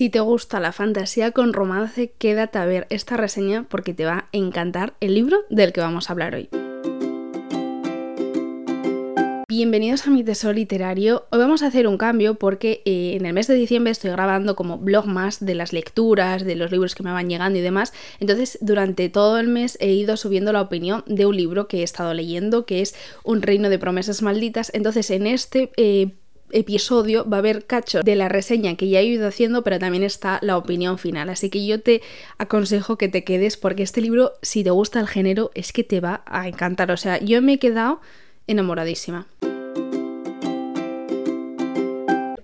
Si te gusta la fantasía con romance, quédate a ver esta reseña porque te va a encantar el libro del que vamos a hablar hoy. Bienvenidos a mi tesoro literario. Hoy vamos a hacer un cambio porque eh, en el mes de diciembre estoy grabando como blog más de las lecturas, de los libros que me van llegando y demás. Entonces, durante todo el mes he ido subiendo la opinión de un libro que he estado leyendo, que es Un reino de promesas malditas. Entonces, en este eh, episodio va a haber cacho de la reseña que ya he ido haciendo, pero también está la opinión final. Así que yo te aconsejo que te quedes porque este libro, si te gusta el género, es que te va a encantar. O sea, yo me he quedado enamoradísima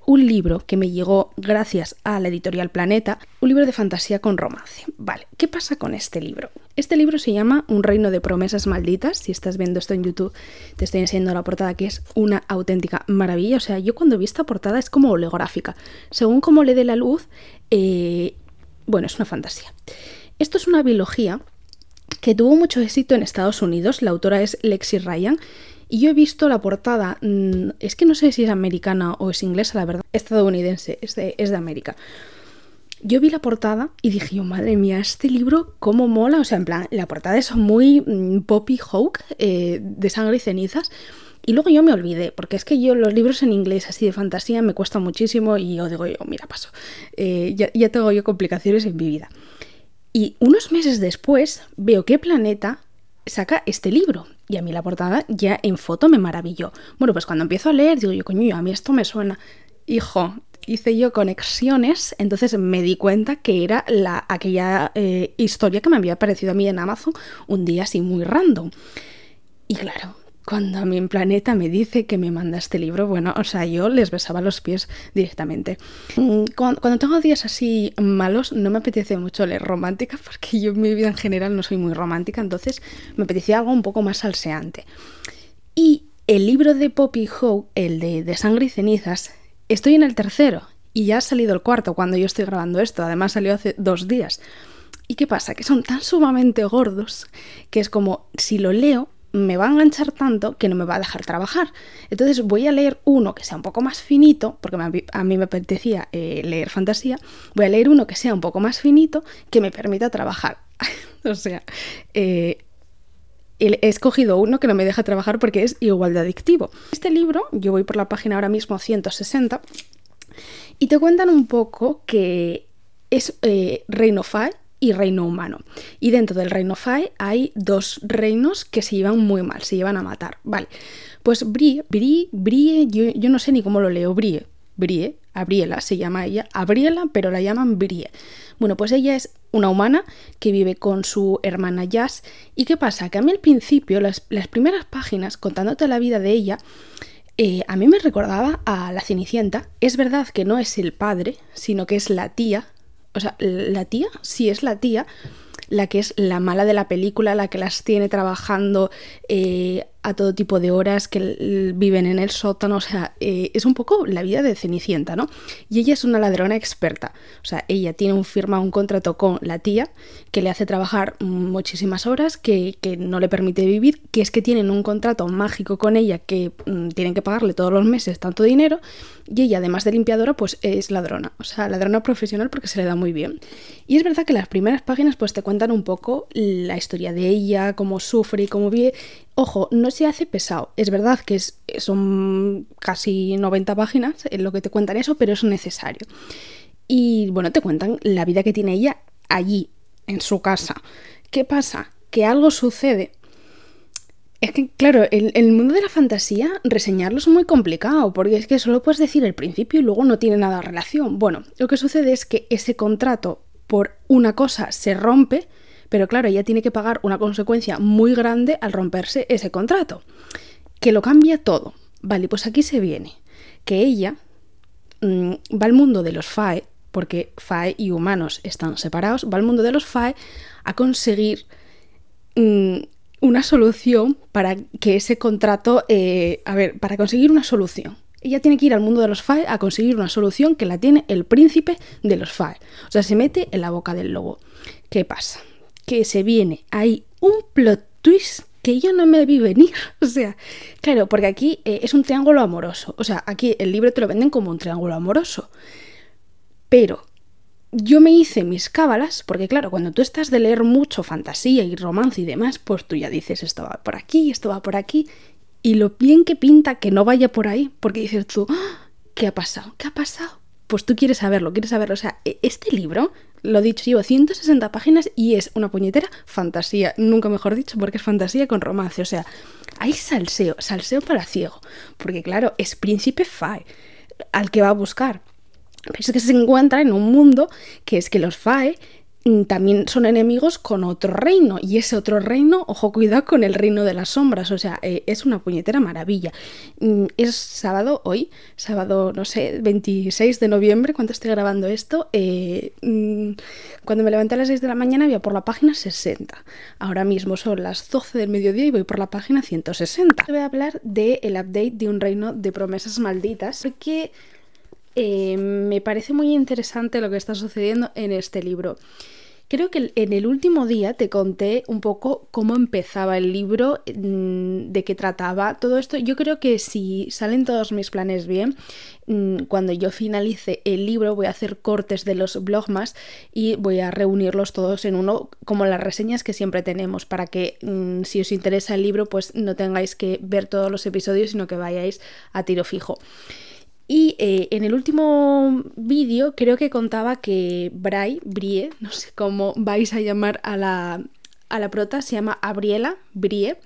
un libro que me llegó gracias a la editorial Planeta, un libro de fantasía con romance. Vale, ¿qué pasa con este libro? Este libro se llama Un reino de promesas malditas. Si estás viendo esto en YouTube, te estoy enseñando la portada que es una auténtica maravilla. O sea, yo cuando vi esta portada es como holográfica. Según cómo le dé la luz, eh, bueno, es una fantasía. Esto es una biología que tuvo mucho éxito en Estados Unidos. La autora es Lexi Ryan y yo he visto la portada, mm, es que no sé si es americana o es inglesa, la verdad, estadounidense, es de, América. Yo vi la portada y dije, oh, madre mía, este libro, cómo mola. O sea, en plan, la portada es muy mm, poppy hawk, eh, de sangre y cenizas. Y luego yo me olvidé, porque es que yo los libros en inglés así de fantasía me cuesta muchísimo y yo digo yo, mira, paso, eh, ya, ya tengo yo complicaciones en mi vida. Y unos meses después veo que Planeta saca este libro. Y a mí la portada ya en foto me maravilló. Bueno, pues cuando empiezo a leer, digo yo, coño, a mí esto me suena. Hijo, hice yo conexiones, entonces me di cuenta que era la, aquella eh, historia que me había aparecido a mí en Amazon un día así muy random. Y claro, cuando a mi planeta me dice que me manda este libro, bueno, o sea, yo les besaba los pies directamente. Mm, cuando, tengo días así malos, no me apetece mucho leer romántica, porque yo en mi vida en general no soy muy romántica, entonces me apetecía algo un poco más salseante. Y el libro de Poppy Howe, el de, de Sangre y Cenizas, estoy en el tercero y ya ha salido el cuarto cuando yo estoy grabando esto, además salió hace dos días. ¿Y qué pasa? Que son tan sumamente gordos que es como si lo leo me va a enganchar tanto que no me va a dejar trabajar. Entonces voy a leer uno que sea un poco más finito, porque a mí me apetecía eh, leer fantasía, voy a leer uno que sea un poco más finito que me permita trabajar. o sea, eh, he escogido uno que no me deja trabajar porque es igual de adictivo. Este libro, yo voy por la página ahora mismo 160, y te cuentan un poco que es eh, Reino Fire y reino humano. Y dentro del reino Fae hay dos reinos que se llevan muy mal, se llevan a matar. Vale, pues Brie, Brie, Brie, yo, no sé ni cómo lo leo, Brie, Brie, Abriela se llama ella, Abriela, pero la llaman Brie. Bueno, pues ella es una humana que vive con su hermana Jazz. ¿Y qué pasa? Que a mí al principio, las, primeras páginas, contándote la vida de ella, eh, a mí me recordaba a la Cenicienta. Es verdad que no es el padre, sino que es la tía o sea, la tía, sí es la tía, la que es la mala de la película, la que las tiene trabajando eh, a todo tipo de horas, que viven en el sótano, o sea, eh, es un poco la vida de Cenicienta, ¿no? Y ella es una ladrona experta, o sea, ella tiene un firma, un contrato con la tía que le hace trabajar muchísimas horas, que, no le permite vivir, que es que tienen un contrato mágico con ella que mm, tienen que pagarle todos los meses tanto dinero, y ella además de limpiadora, pues es ladrona, o sea, ladrona profesional porque se le da muy bien. Y es verdad que las primeras páginas pues te cuentan un poco la historia de ella, cómo sufre y cómo vive, Ojo, no se hace pesado. Es verdad que es, son casi 90 páginas en lo que te cuentan eso, pero es necesario. Y bueno, te cuentan la vida que tiene ella allí, en su casa. ¿Qué pasa? Que algo sucede. Es que, claro, el, mundo de la fantasía, reseñarlo es muy complicado, porque es que solo puedes decir el principio y luego no tiene nada de relación. Bueno, lo que sucede es que ese contrato por una cosa se rompe pero claro, ella tiene que pagar una consecuencia muy grande al romperse ese contrato, que lo cambia todo. Vale, pues aquí se viene que ella mm, va al mundo de los FAE, porque FAE y humanos están separados, va al mundo de los FAE a conseguir mm, una solución para que ese contrato, eh, a ver, para conseguir una solución. Ella tiene que ir al mundo de los FAE a conseguir una solución que la tiene el príncipe de los FAE. O sea, se mete en la boca del lobo. ¿Qué pasa? Que se viene. Hay un plot twist que yo no me vi venir. O sea, claro, porque aquí eh, es un triángulo amoroso. O sea, aquí el libro te lo venden como un triángulo amoroso. Pero yo me hice mis cábalas, porque claro, cuando tú estás de leer mucho fantasía y romance y demás, pues tú ya dices, esto va por aquí, esto va por aquí, y lo bien que pinta que no vaya por ahí, porque dices tú, ¡Ah! ¿qué ha pasado? ¿Qué ha pasado? Pues tú quieres saberlo, quieres saberlo. O sea, e-, este libro, lo dicho, llevo 160 páginas y es una puñetera fantasía, nunca mejor dicho, porque es fantasía con romance. O sea, hay salseo, salseo para ciego, porque claro, es príncipe Fae al que va a buscar. Pero es que se encuentra en un mundo que es que los Fae también son enemigos con otro reino. Y ese otro reino, ojo, cuidado con el reino de las sombras. O sea, eh, es una puñetera maravilla. Mm, es sábado hoy, sábado, no sé, 26 de noviembre, cuando estoy grabando esto. Eh, mm, cuando me levanté a las 6 de la mañana, había por la página 60. Ahora mismo son las 12 del mediodía y voy por la página 160. Voy a hablar del update de un reino de promesas malditas. Porque eh, me parece muy interesante lo que está sucediendo en este libro. Creo que en el último día te conté un poco cómo empezaba el libro, mm, de qué trataba, todo esto. Yo creo que si salen todos mis planes bien, mm, cuando yo finalice el libro voy a hacer cortes de los blogmas y voy a reunirlos todos en uno, como las reseñas que siempre tenemos, para que mm, si os interesa el libro, pues no tengáis que ver todos los episodios, sino que vayáis a tiro fijo. Y eh, en el último vídeo creo que contaba que Bray, Brie, no sé cómo vais a llamar a la, a la prota, se llama Abriela, Brie.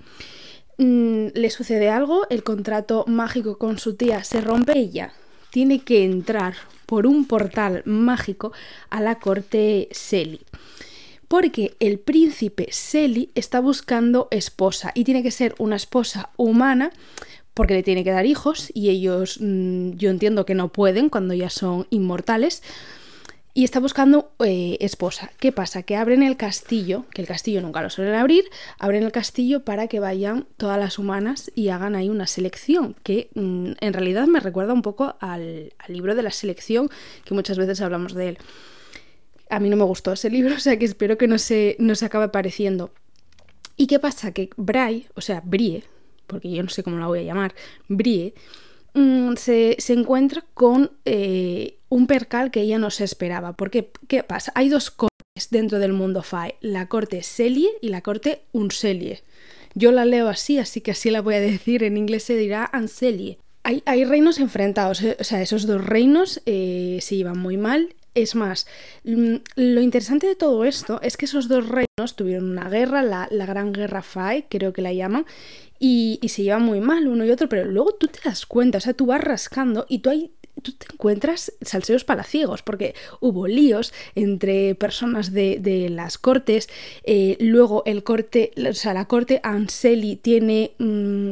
Mm, le sucede algo, el contrato mágico con su tía se rompe, ella tiene que entrar por un portal mágico a la corte Selly. Porque el príncipe Selly está buscando esposa y tiene que ser una esposa humana porque le tiene que dar hijos y ellos mm, yo entiendo que no pueden cuando ya son inmortales. Y está buscando eh, esposa. ¿Qué pasa? Que abren el castillo, que el castillo nunca lo suelen abrir, abren el castillo para que vayan todas las humanas y hagan ahí una selección, que mm, en realidad me recuerda un poco al, libro de la selección, que muchas veces hablamos de él. A mí no me gustó ese libro, o sea que espero que no se, no se acabe pareciendo. ¿Y qué pasa? Que Bray, o sea, Brie, porque yo no sé cómo la voy a llamar, Brie, mm, se, encuentra con eh, un percal que ella no se esperaba. Porque, ¿qué pasa? Hay dos cortes dentro del mundo Fae, la corte Celie y la corte Uncelie. Yo la leo así, así que así la voy a decir, en inglés se dirá Ancelie. Hay, hay reinos enfrentados, eh, o sea, esos dos reinos eh, se llevan muy mal es más, mm, lo interesante de todo esto es que esos dos reinos tuvieron una guerra, la, la Gran Guerra Fae, creo que la llaman, y, se llevan muy mal uno y otro, pero luego tú te das cuenta, o sea, tú vas rascando y tú hay tú te encuentras salseos palaciegos, porque hubo líos entre personas de, las cortes, eh, luego el corte, o sea, la corte Anseli tiene mm,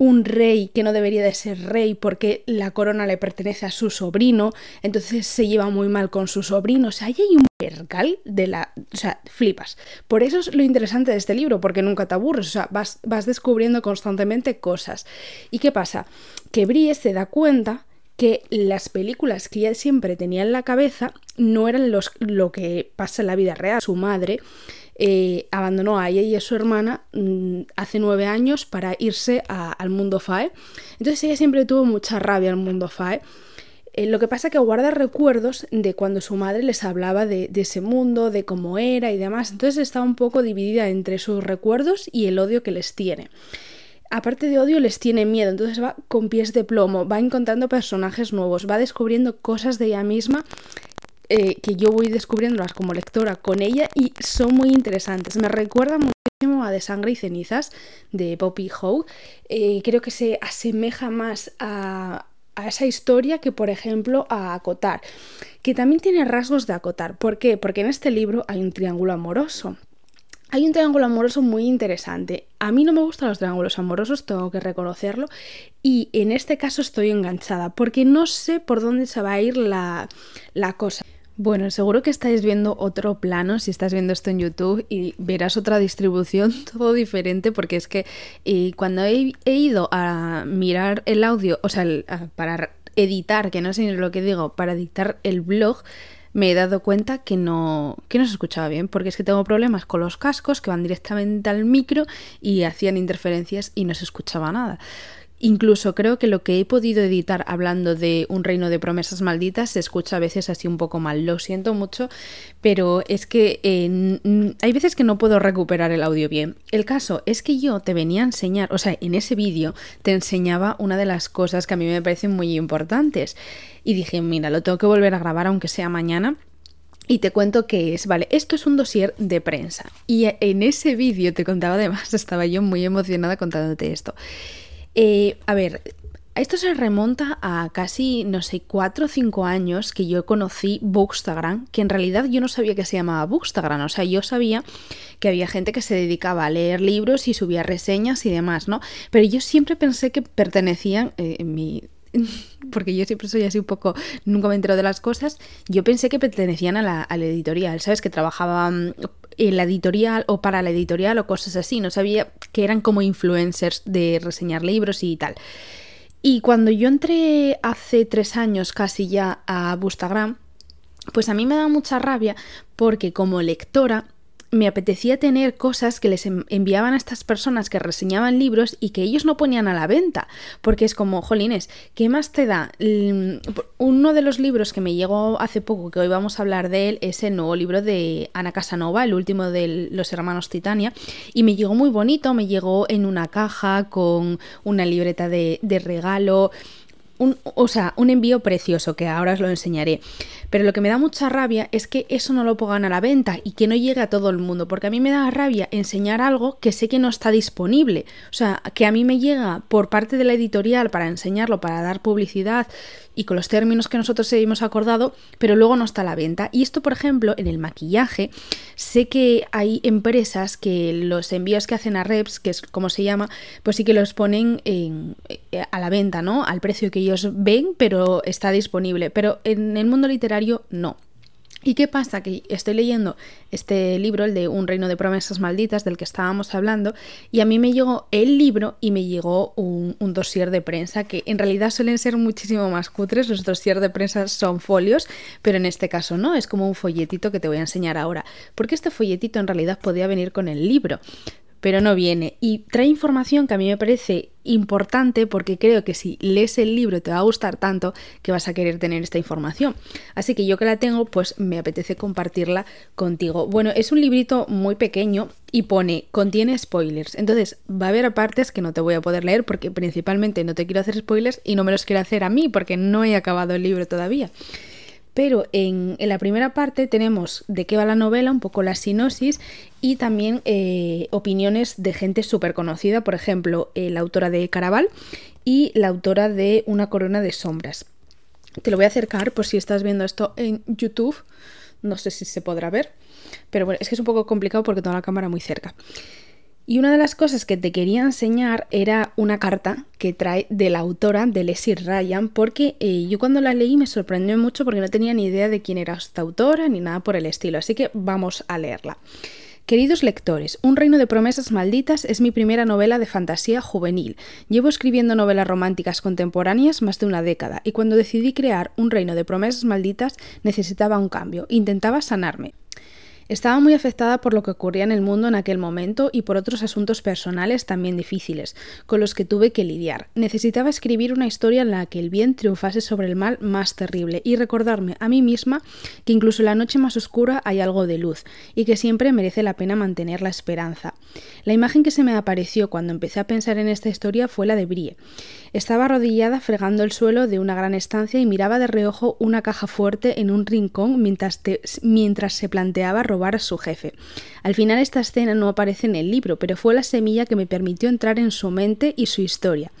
un rey que no debería de ser rey porque la corona le pertenece a su sobrino, entonces se lleva muy mal con su sobrino, o sea, ahí hay un percal de la... o sea, flipas. Por eso es lo interesante de este libro, porque nunca te aburres, o sea, vas, vas descubriendo constantemente cosas. ¿Y qué pasa? Que Brie se da cuenta que las películas que ella siempre tenía en la cabeza no eran los, lo que pasa en la vida real. Su madre eh, abandonó a ella y a su hermana mm, hace nueve años para irse al mundo FAE. Entonces ella siempre tuvo mucha rabia al mundo FAE. Eh, lo que pasa que guarda recuerdos de cuando su madre les hablaba de, ese mundo, de cómo era y demás. Entonces está un poco dividida entre sus recuerdos y el odio que les tiene aparte de odio, les tiene miedo. Entonces va con pies de plomo, va encontrando personajes nuevos, va descubriendo cosas de ella misma eh, que yo voy descubriéndolas como lectora con ella y son muy interesantes. Me recuerda muchísimo a De Sangre y Cenizas de Poppy Howe. Eh, creo que se asemeja más a, a esa historia que, por ejemplo, a Acotar, que también tiene rasgos de Acotar. ¿Por qué? Porque en este libro hay un triángulo amoroso. Hay un triángulo amoroso muy interesante. A mí no me gustan los triángulos amorosos, tengo que reconocerlo. Y en este caso estoy enganchada, porque no sé por dónde se va a ir la, la cosa. Bueno, seguro que estáis viendo otro plano si estás viendo esto en YouTube y verás otra distribución todo diferente porque es que eh, cuando he, ido a mirar el audio, o sea, para editar, que no sé ni lo que digo, para dictar el blog, me he dado cuenta que no, que no se escuchaba bien, porque es que tengo problemas con los cascos que van directamente al micro y hacían interferencias y no se escuchaba nada. Incluso creo que lo que he podido editar hablando de un reino de promesas malditas se escucha a veces así un poco mal. Lo siento mucho, pero es que eh, hay veces que no puedo recuperar el audio bien. El caso es que yo te venía a enseñar, o sea, en ese vídeo te enseñaba una de las cosas que a mí me parecen muy importantes. Y dije, mira, lo tengo que volver a grabar aunque sea mañana. Y te cuento qué es, vale, esto es un dossier de prensa. Y en ese vídeo te contaba además, estaba yo muy emocionada contándote esto. Eh, a ver, esto se remonta a casi, no sé, cuatro o cinco años que yo conocí Bookstagram, que en realidad yo no sabía que se llamaba Bookstagram, o sea, yo sabía que había gente que se dedicaba a leer libros y subía reseñas y demás, ¿no? Pero yo siempre pensé que pertenecían, eh, en mi porque yo siempre soy así un poco, nunca me entero de las cosas, yo pensé que pertenecían a la, editorial, ¿sabes? Que trabajaban en la editorial o para la editorial o cosas así, no sabía que eran como influencers de reseñar libros y tal. Y cuando yo entré hace tres años casi ya a Bustagram, pues a mí me da mucha rabia porque como lectora me apetecía tener cosas que les enviaban a estas personas que reseñaban libros y que ellos no ponían a la venta, porque es como, jolines, ¿qué más te da? Uno de los libros que me llegó hace poco, que hoy vamos a hablar de él, es el nuevo libro de Ana Casanova, el último de los hermanos Titania, y me llegó muy bonito, me llegó en una caja con una libreta de, de regalo, un, o sea, un envío precioso que ahora os lo enseñaré. Pero lo que me da mucha rabia es que eso no lo pongan a la venta y que no llegue a todo el mundo, porque a mí me da rabia enseñar algo que sé que no está disponible. O sea, que a mí me llega por parte de la editorial para enseñarlo, para dar publicidad y con los términos que nosotros hemos acordado, pero luego no está a la venta. Y esto, por ejemplo, en el maquillaje, sé que hay empresas que los envíos que hacen a Reps, que es como se llama, pues sí que los ponen eh, a la venta, ¿no? Al precio que ellos ven, pero está disponible. Pero en el mundo literario no. ¿Y qué pasa? Que estoy leyendo este libro, el de Un reino de promesas malditas, del que estábamos hablando, y a mí me llegó el libro y me llegó un, un dossier de prensa, que en realidad suelen ser muchísimo más cutres, los dossier de prensa son folios, pero en este caso no, es como un folletito que te voy a enseñar ahora, porque este folletito en realidad podía venir con el libro pero no viene. Y trae información que a mí me parece importante porque creo que si lees el libro te va a gustar tanto que vas a querer tener esta información. Así que yo que la tengo, pues me apetece compartirla contigo. Bueno, es un librito muy pequeño y pone, contiene spoilers. Entonces va a haber partes que no te voy a poder leer porque principalmente no te quiero hacer spoilers y no me los quiero hacer a mí porque no he acabado el libro todavía. Pero en, la primera parte tenemos de qué va la novela, un poco la sinosis y también eh, opiniones de gente súper conocida, por ejemplo, eh, la autora de Caraval y la autora de Una corona de sombras. Te lo voy a acercar por si estás viendo esto en YouTube. No sé si se podrá ver, pero bueno, es que es un poco complicado porque tengo la cámara muy cerca. Y una de las cosas que te quería enseñar era una carta que trae de la autora de Leslie Ryan, porque eh, yo cuando la leí me sorprendió mucho porque no tenía ni idea de quién era esta autora ni nada por el estilo, así que vamos a leerla. Queridos lectores, Un reino de promesas malditas es mi primera novela de fantasía juvenil. Llevo escribiendo novelas románticas contemporáneas más de una década y cuando decidí crear Un reino de promesas malditas necesitaba un cambio, intentaba sanarme. Estaba muy afectada por lo que ocurría en el mundo en aquel momento y por otros asuntos personales también difíciles, con los que tuve que lidiar. Necesitaba escribir una historia en la que el bien triunfase sobre el mal más terrible y recordarme a mí misma que incluso en la noche más oscura hay algo de luz y que siempre merece la pena mantener la esperanza. La imagen que se me apareció cuando empecé a pensar en esta historia fue la de Brie. Estaba arrodillada fregando el suelo de una gran estancia y miraba de reojo una caja fuerte en un rincón mientras, mientras se planteaba robar a su jefe. Al final esta escena no aparece en el libro, pero fue la semilla que me permitió entrar en su mente y su historia.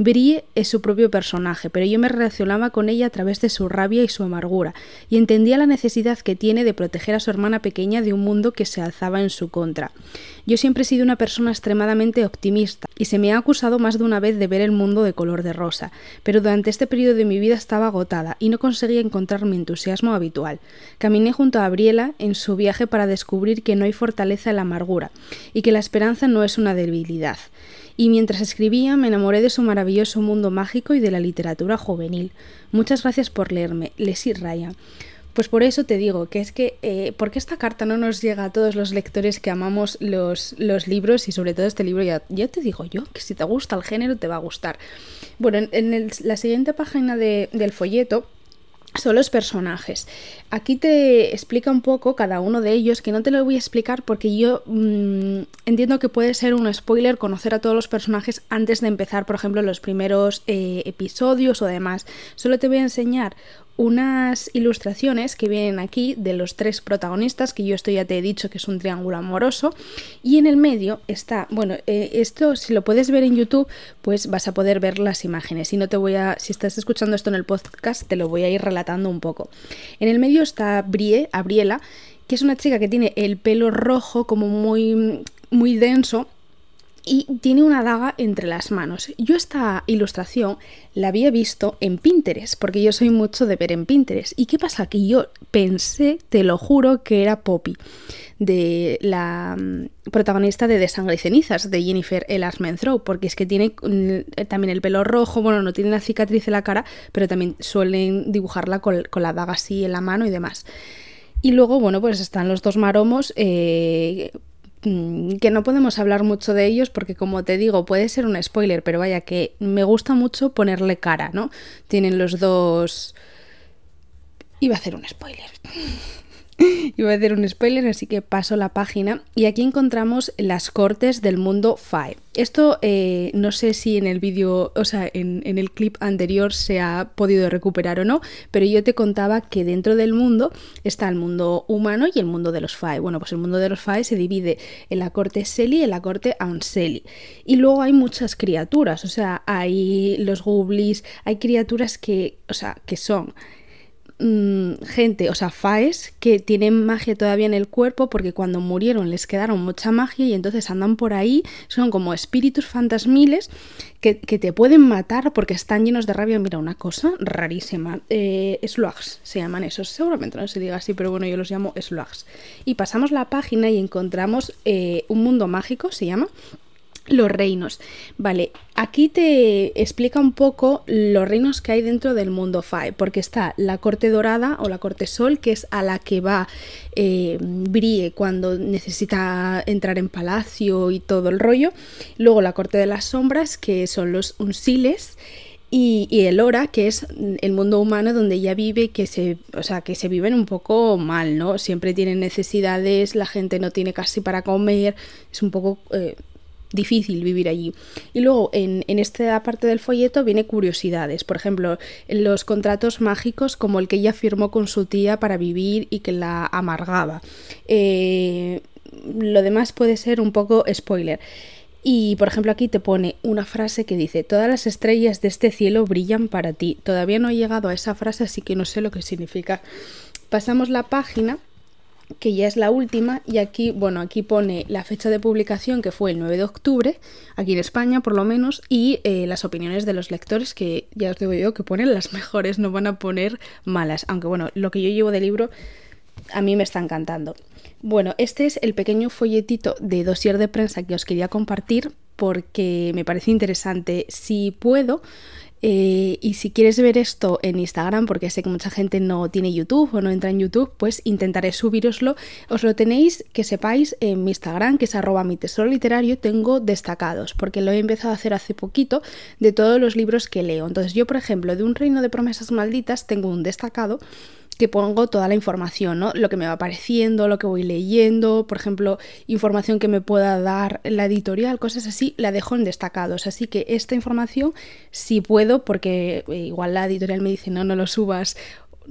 Brie es su propio personaje, pero yo me relacionaba con ella a través de su rabia y su amargura, y entendía la necesidad que tiene de proteger a su hermana pequeña de un mundo que se alzaba en su contra. Yo siempre he sido una persona extremadamente optimista, y se me ha acusado más de una vez de ver el mundo de color de rosa, pero durante este periodo de mi vida estaba agotada y no conseguía encontrar mi entusiasmo habitual. Caminé junto a Gabriela en su viaje para descubrir que no hay fortaleza en la amargura, y que la esperanza no es una debilidad y mientras escribía me enamoré de su maravilloso mundo mágico y de la literatura juvenil. Muchas gracias por leerme, Leslie Raya. Pues por eso te digo que es que, eh, porque esta carta no nos llega a todos los lectores que amamos los, los libros y sobre todo este libro, ya, ya, te digo yo, que si te gusta el género te va a gustar. Bueno, en, la siguiente página del folleto son los personajes. Aquí te explica un poco cada uno de ellos, que no te lo voy a explicar porque yo mm, entiendo que puede ser un spoiler conocer a todos los personajes antes de empezar, por ejemplo, los primeros eh, episodios o demás. Solo te voy a enseñar unas ilustraciones que vienen aquí de los tres protagonistas, que yo esto ya te he dicho que es un triángulo amoroso, y en el medio está, bueno, eh, esto si lo puedes ver en YouTube, pues vas a poder ver las imágenes. Si no te voy a, si estás escuchando esto en el podcast, te lo voy a ir relatando un poco. En el medio está Brie, Abriela, que es una chica que tiene el pelo rojo como muy, muy denso y tiene una daga entre las manos. Yo esta ilustración la había visto en Pinterest, porque yo soy mucho de ver en Pinterest. ¿Y qué pasa? Que yo pensé, te lo juro, que era Poppy, de la mm, protagonista de De Sangre y Cenizas, de Jennifer L. Throw, porque es que tiene mm, también el pelo rojo, bueno, no tiene la cicatriz en la cara, pero también suelen dibujarla con, la daga así en la mano y demás. Y luego, bueno, pues están los dos maromos eh, que no podemos hablar mucho de ellos porque como te digo puede ser un spoiler, pero vaya que me gusta mucho ponerle cara, ¿no? Tienen los dos... Iba a hacer un spoiler. Iba a hacer un spoiler, así que paso la página. Y aquí encontramos las cortes del mundo Five. Esto eh, no sé si en el vídeo, o sea, en, el clip anterior se ha podido recuperar o no, pero yo te contaba que dentro del mundo está el mundo humano y el mundo de los Five. Bueno, pues el mundo de los Five se divide en la corte Selly y en la corte Anseli. Y luego hay muchas criaturas, o sea, hay los Goblins, hay criaturas que, o sea, que son Mm, gente, o sea, faes que tienen magia todavía en el cuerpo porque cuando murieron les quedaron mucha magia y entonces andan por ahí, son como espíritus fantasmiles que, te pueden matar porque están llenos de rabia. Mira, una cosa rarísima. Eh, se llaman esos, seguramente no se diga así, pero bueno, yo los llamo slugs. Y pasamos la página y encontramos eh, un mundo mágico, se llama los reinos. Vale, aquí te explica un poco los reinos que hay dentro del mundo Fae, porque está la corte dorada o la corte sol, que es a la que va eh, Brie cuando necesita entrar en palacio y todo el rollo. Luego la corte de las sombras, que son los unsiles. Y, el Hora, que es el mundo humano donde ella vive, que se, o sea, que se viven un poco mal, ¿no? Siempre tienen necesidades, la gente no tiene casi para comer, es un poco eh, difícil vivir allí. Y luego en, esta parte del folleto viene curiosidades, por ejemplo, los contratos mágicos como el que ella firmó con su tía para vivir y que la amargaba. Eh, lo demás puede ser un poco spoiler. Y por ejemplo aquí te pone una frase que dice, todas las estrellas de este cielo brillan para ti. Todavía no he llegado a esa frase, así que no sé lo que significa. Pasamos la página que ya es la última y aquí, bueno, aquí pone la fecha de publicación que fue el 9 de octubre, aquí en España por lo menos, y eh, las opiniones de los lectores que ya os digo yo que ponen las mejores, no van a poner malas, aunque bueno, lo que yo llevo de libro a mí me está encantando. Bueno, este es el pequeño folletito de dossier de prensa que os quería compartir porque me parece interesante. Si puedo, eh, y si quieres ver esto en Instagram, porque sé que mucha gente no tiene YouTube o no entra en YouTube, pues intentaré subiroslo. Os lo tenéis, que sepáis, en mi Instagram, que es arroba mi tesoro literario, tengo destacados, porque lo he empezado a hacer hace poquito de todos los libros que leo. Entonces yo, por ejemplo, de un reino de promesas malditas, tengo un destacado que pongo toda la información, ¿no? Lo que me va apareciendo, lo que voy leyendo, por ejemplo, información que me pueda dar la editorial, cosas así, la dejo en destacados. Así que esta información, si puedo, porque eh, igual la editorial me dice, no, no lo subas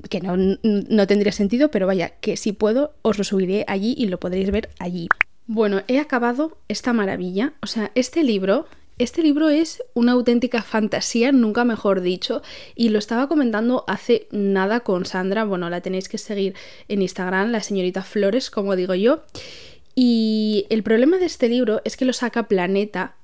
que no, no, tendría sentido, pero vaya, que si puedo, os lo subiré allí y lo podréis ver allí. Bueno, he acabado esta maravilla. O sea, este libro este libro es una auténtica fantasía, nunca mejor dicho, y lo estaba comentando hace nada con Sandra, bueno, la tenéis que seguir en Instagram, la señorita Flores, como digo yo. Y el problema de este libro es que lo saca Planeta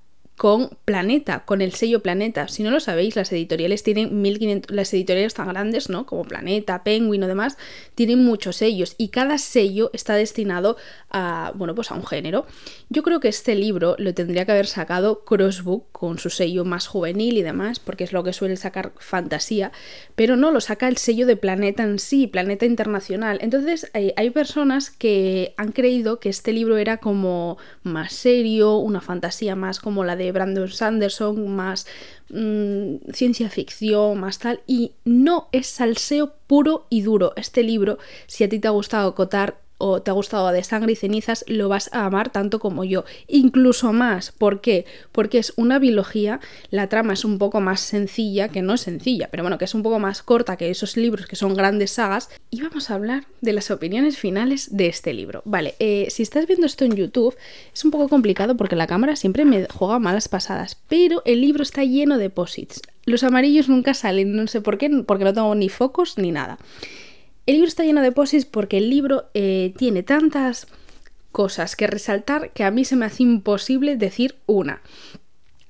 con Planeta, con el sello Planeta. Si no lo sabéis, las editoriales tienen 1500, las editoriales tan grandes, ¿no? Como Planeta, Penguin o demás, tienen muchos sellos y cada sello está destinado a, bueno, pues a un género. Yo creo que este libro lo tendría que haber sacado Crossbook con su sello más juvenil y demás, porque es lo que suele sacar fantasía, pero no lo saca el sello de Planeta en sí, Planeta Internacional. Entonces, hay, hay personas que han creído que este libro era como más serio, una fantasía más como la de Brandon Sanderson, más mmm, ciencia ficción, más tal, y no es salseo puro y duro. Este libro, si a ti te ha gustado Cotar, o te ha gustado de sangre y cenizas, lo vas a amar tanto como yo, incluso más. ¿Por qué? Porque es una biología, la trama es un poco más sencilla, que no es sencilla, pero bueno, que es un poco más corta que esos libros que son grandes sagas. Y vamos a hablar de las opiniones finales de este libro. Vale, eh, si estás viendo esto en YouTube, es un poco complicado porque la cámara siempre me juega malas pasadas, pero el libro está lleno de posits. Los amarillos nunca salen, no sé por qué, porque no tengo ni focos ni nada. El libro está lleno de posis porque el libro eh, tiene tantas cosas que resaltar que a mí se me hace imposible decir una.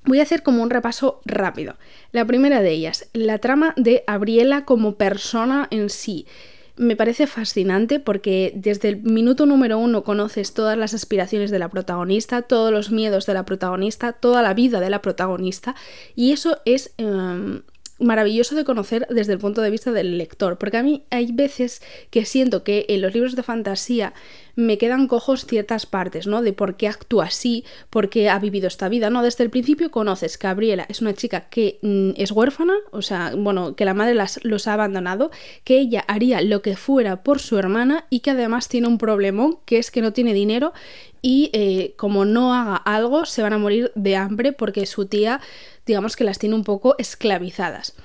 Voy a hacer como un repaso rápido. La primera de ellas, la trama de Abriela como persona en sí. Me parece fascinante porque desde el minuto número uno conoces todas las aspiraciones de la protagonista, todos los miedos de la protagonista, toda la vida de la protagonista y eso es em, maravilloso de conocer desde el punto de vista del lector, porque a mí hay veces que siento que en los libros de fantasía me quedan cojos ciertas partes, ¿no? De por qué actúa así, por qué ha vivido esta vida, ¿no? Desde el principio conoces que Gabriela es una chica que mm, es huérfana, o sea, bueno, que la madre las, los ha abandonado, que ella haría lo que fuera por su hermana y que además tiene un problemón, que es que no tiene dinero y eh, como no haga algo se van a morir de hambre porque su tía digamos que las tiene un poco esclavizadas.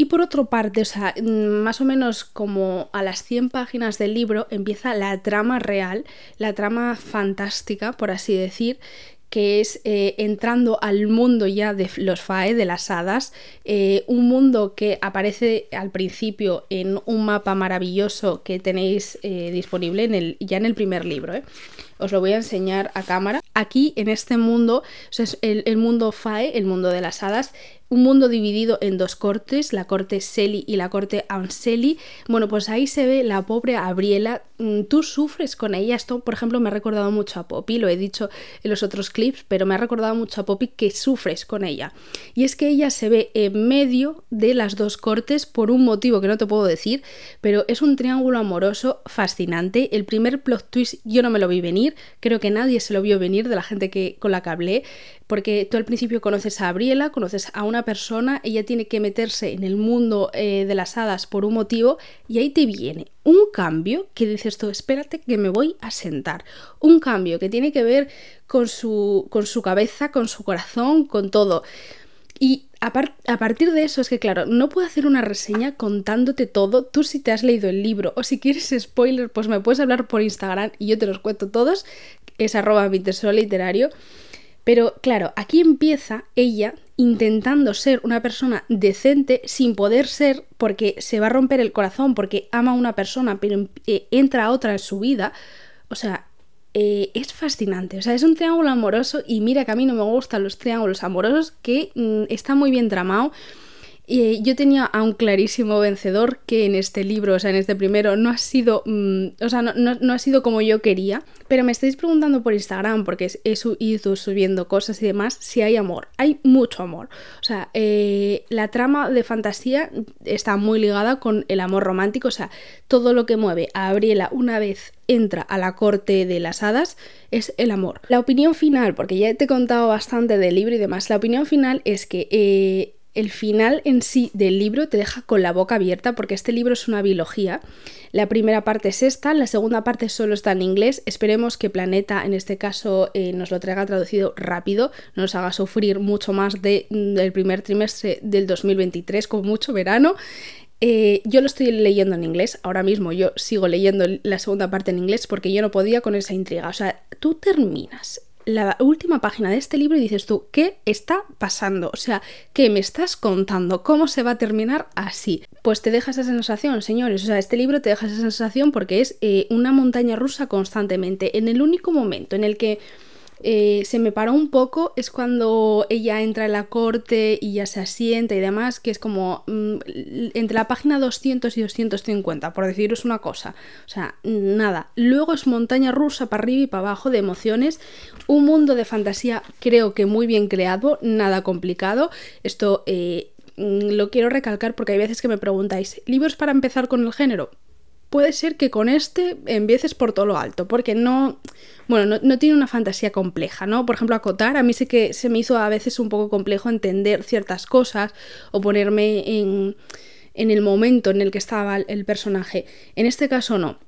Y por otra parte, o sea, mm, más o menos como a las 100 páginas del libro empieza la trama real, la trama fantástica, por así decir, que es eh, entrando al mundo ya de los FAE, de las hadas, eh, un mundo que aparece al principio en un mapa maravilloso que tenéis eh, disponible en el, ya en el primer libro. Os lo voy a enseñar a cámara. Aquí, en este mundo, es el, el mundo FAE, el mundo de las hadas, un mundo dividido en dos cortes, la corte Seli y la corte Anseli. Bueno, pues ahí se ve la pobre Abriela. Mm, tú sufres con ella. Esto, por ejemplo, me ha recordado mucho a Poppy, lo he dicho en los otros clips, pero me ha recordado mucho a Poppy que sufres con ella. Y es que ella se ve en medio de las dos cortes por un motivo que no te puedo decir, pero es un triángulo amoroso fascinante. El primer plot twist yo no me lo vi venir, creo que nadie se lo vio venir de la gente que, con la que hablé porque tú al principio conoces a Gabriela, conoces a una persona, ella tiene que meterse en el mundo eh, de las hadas por un motivo y ahí te viene un cambio que dices tú, espérate que me voy a sentar. Un cambio que tiene que ver con su, con su cabeza, con su corazón, con todo. Y a, a, partir de eso es que, claro, no puedo hacer una reseña contándote todo. Tú si te has leído el libro o si quieres spoiler, pues me puedes hablar por Instagram y yo te los cuento todos. Es arroba literario. Pero claro, aquí empieza ella intentando ser una persona decente sin poder ser porque se va a romper el corazón, porque ama a una persona, pero eh, entra otra en su vida. O sea, eh, es fascinante. O sea, es un triángulo amoroso y mira que a mí no me gustan los triángulos amorosos, que mm, está muy bien tramado yo tenía a un clarísimo vencedor que en este libro, o sea, en este primero, no ha sido, mm, o sea, no, ha sido como yo quería, pero me estáis preguntando por Instagram, porque he ido subiendo cosas y demás, si hay amor. Hay mucho amor. O sea, eh, la trama de fantasía está muy ligada con el amor romántico, o sea, todo lo que mueve a Gabriela una vez entra a la corte de las hadas es el amor. La opinión final, porque ya te he contado bastante del libro y demás, la opinión final es que eh, el final en sí del libro te deja con la boca abierta porque este libro es una biología. La primera parte es esta, la segunda parte solo está en inglés. Esperemos que Planeta en este caso eh, nos lo traiga traducido rápido, no nos haga sufrir mucho más de, del primer trimestre del 2023, con mucho verano. Eh, yo lo estoy leyendo en inglés, ahora mismo yo sigo leyendo la segunda parte en inglés porque yo no podía con esa intriga. O sea, tú terminas la última página de este libro y dices tú, ¿qué está pasando? O sea, ¿qué me estás contando? ¿Cómo se va a terminar así? Pues te deja esa sensación, señores. O sea, este libro te deja esa sensación porque es eh, una montaña rusa constantemente. En el único momento en el que eh, se me paró un poco es cuando ella entra en la corte y ya se asienta y demás, que es como mm, entre la página 200 y 250, por deciros una cosa. O sea, nada. Luego es montaña rusa para arriba y para abajo de emociones. Un mundo de fantasía creo que muy bien creado, nada complicado. Esto... Eh, mm, lo quiero recalcar porque hay veces que me preguntáis, ¿libros para empezar con el género? Puede ser que con este empieces por todo lo alto, porque no, bueno, no, tiene una fantasía compleja, ¿no? Por ejemplo, acotar, a mí sí que se me hizo a veces un poco complejo entender ciertas cosas o ponerme en, en el momento en el que estaba el personaje. En este caso no.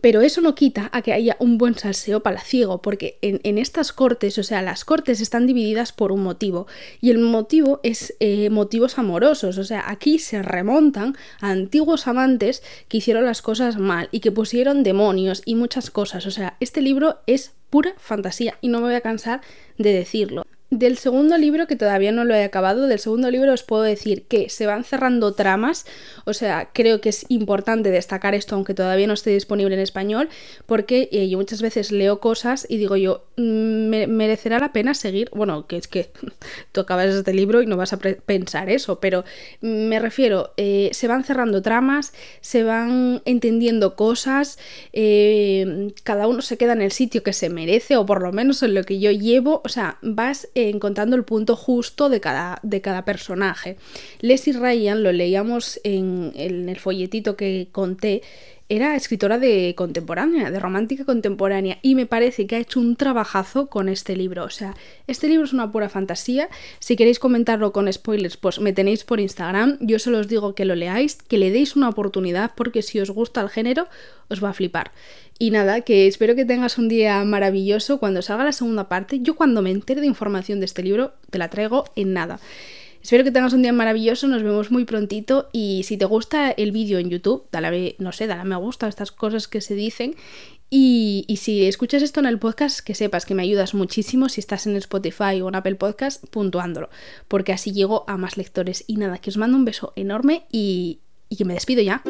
Pero eso no quita a que haya un buen salseo palaciego, porque en, estas cortes, o sea, las cortes están divididas por un motivo, y el motivo es eh, motivos amorosos, o sea, aquí se remontan a antiguos amantes que hicieron las cosas mal y que pusieron demonios y muchas cosas, o sea, este libro es pura fantasía y no me voy a cansar de decirlo. Del segundo libro, que todavía no lo he acabado, del segundo libro os puedo decir que se van cerrando tramas, o sea, creo que es importante destacar esto, aunque todavía no esté disponible en español, porque eh, yo muchas veces leo cosas y digo yo, mm, me merecerá la pena seguir, bueno, que es que tú acabas este libro y no vas a pensar eso, pero me refiero, eh, se van cerrando tramas, se van entendiendo cosas, eh, cada uno se queda en el sitio que se merece, o por lo menos en lo que yo llevo, o sea, vas encontrando el punto justo de cada, de cada personaje. Leslie Ryan, lo leíamos en, en el folletito que conté, era escritora de contemporánea, de romántica contemporánea, y me parece que ha hecho un trabajazo con este libro. O sea, este libro es una pura fantasía. Si queréis comentarlo con spoilers, pues me tenéis por Instagram. Yo solo os digo que lo leáis, que le deis una oportunidad, porque si os gusta el género, os va a flipar. Y nada, que espero que tengas un día maravilloso. Cuando salga la segunda parte, yo cuando me entere de información de este libro, te la traigo en nada. Espero que tengas un día maravilloso, nos vemos muy prontito y si te gusta el vídeo en YouTube, dale, no sé, dale a me gusta, estas cosas que se dicen y, y, si escuchas esto en el podcast, que sepas que me ayudas muchísimo si estás en Spotify o en Apple Podcast puntuándolo, porque así llego a más lectores. Y nada, que os mando un beso enorme y, y que me despido ya.